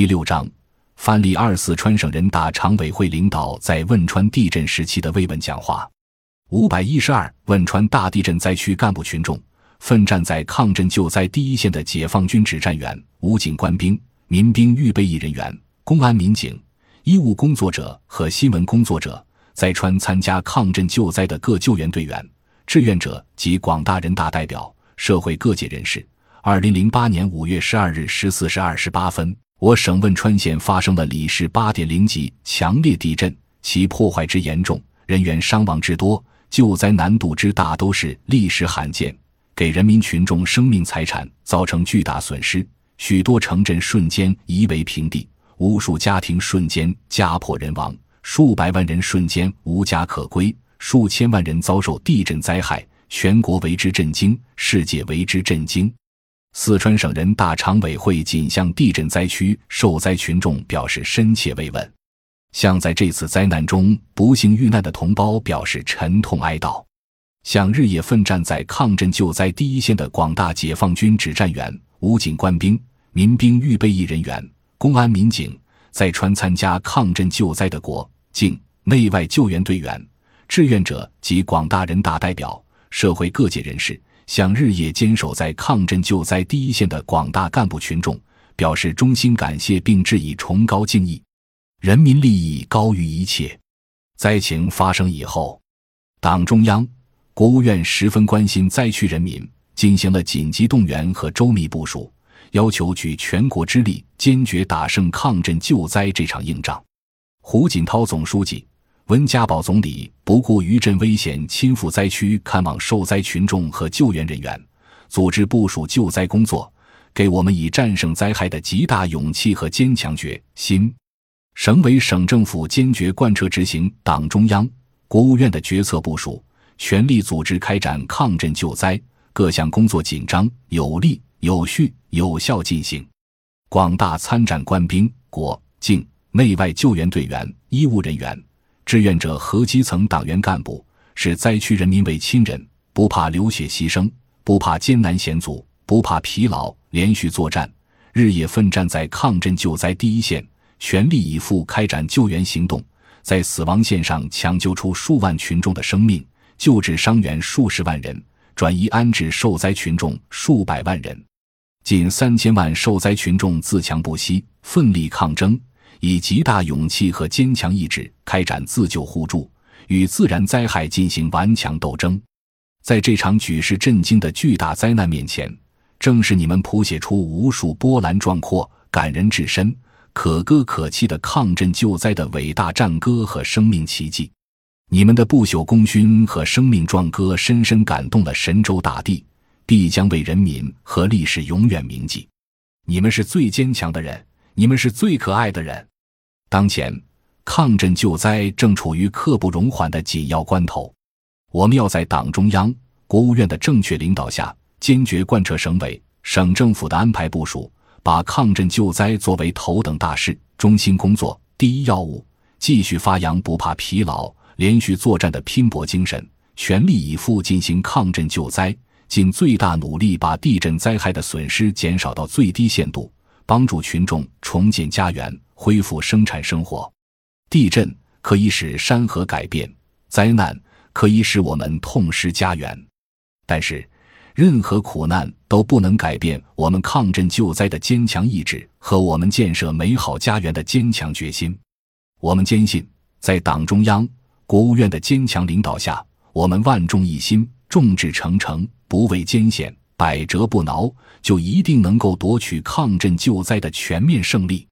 第六章，范例二：四川省人大常委会领导在汶川地震时期的慰问讲话。五百一十二，汶川大地震灾区干部群众、奋战在抗震救灾第一线的解放军指战员、武警官兵、民兵预备役人员、公安民警、医务工作者和新闻工作者，在川参加抗震救灾的各救援队员、志愿者及广大人大代表、社会各界人士。二零零八年五月十二日十四时二十八分，我省汶川县发生了里氏八点零级强烈地震，其破坏之严重，人员伤亡之多，救灾难度之大，都是历史罕见，给人民群众生命财产造成巨大损失，许多城镇瞬间夷为平地，无数家庭瞬间家破人亡，数百万人瞬间无家可归，数千万人遭受地震灾害，全国为之震惊，世界为之震惊。四川省人大常委会仅向地震灾区受灾群众表示深切慰问，向在这次灾难中不幸遇难的同胞表示沉痛哀悼，向日夜奋战在抗震救灾第一线的广大解放军指战员、武警官兵、民兵预备役人员、公安民警，在川参加抗震救灾的国境内外救援队员、志愿者及广大人大代表、社会各界人士。向日夜坚守在抗震救灾第一线的广大干部群众表示衷心感谢，并致以崇高敬意。人民利益高于一切。灾情发生以后，党中央、国务院十分关心灾区人民，进行了紧急动员和周密部署，要求举全国之力，坚决打胜抗震救灾这场硬仗。胡锦涛总书记。温家宝总理不顾余震危险，亲赴灾区看望受灾群众和救援人员，组织部署救灾工作，给我们以战胜灾害的极大勇气和坚强决心。省委省政府坚决贯彻执行党中央、国务院的决策部署，全力组织开展抗震救灾，各项工作紧张、有力、有序、有效进行。广大参战官兵、国境内外救援队员、医务人员。志愿者和基层党员干部视灾区人民为亲人，不怕流血牺牲，不怕艰难险阻，不怕疲劳，连续作战，日夜奋战在抗震救灾第一线，全力以赴开展救援行动，在死亡线上抢救出数万群众的生命，救治伤员数十万人，转移安置受灾群众数百万人，近三千万受灾群众自强不息，奋力抗争。以极大勇气和坚强意志开展自救互助，与自然灾害进行顽强斗争。在这场举世震惊的巨大灾难面前，正是你们谱写出无数波澜壮阔、感人至深、可歌可泣的抗震救灾的伟大战歌和生命奇迹。你们的不朽功勋和生命壮歌，深深感动了神州大地，必将为人民和历史永远铭记。你们是最坚强的人，你们是最可爱的人。当前，抗震救灾正处于刻不容缓的紧要关头，我们要在党中央、国务院的正确领导下，坚决贯彻省委、省政府的安排部署，把抗震救灾作为头等大事、中心工作、第一要务，继续发扬不怕疲劳、连续作战的拼搏精神，全力以赴进行抗震救灾，尽最大努力把地震灾害的损失减少到最低限度，帮助群众重建家园。恢复生产生活，地震可以使山河改变，灾难可以使我们痛失家园，但是任何苦难都不能改变我们抗震救灾的坚强意志和我们建设美好家园的坚强决心。我们坚信，在党中央、国务院的坚强领导下，我们万众一心、众志成城、不畏艰险、百折不挠，就一定能够夺取抗震救灾的全面胜利。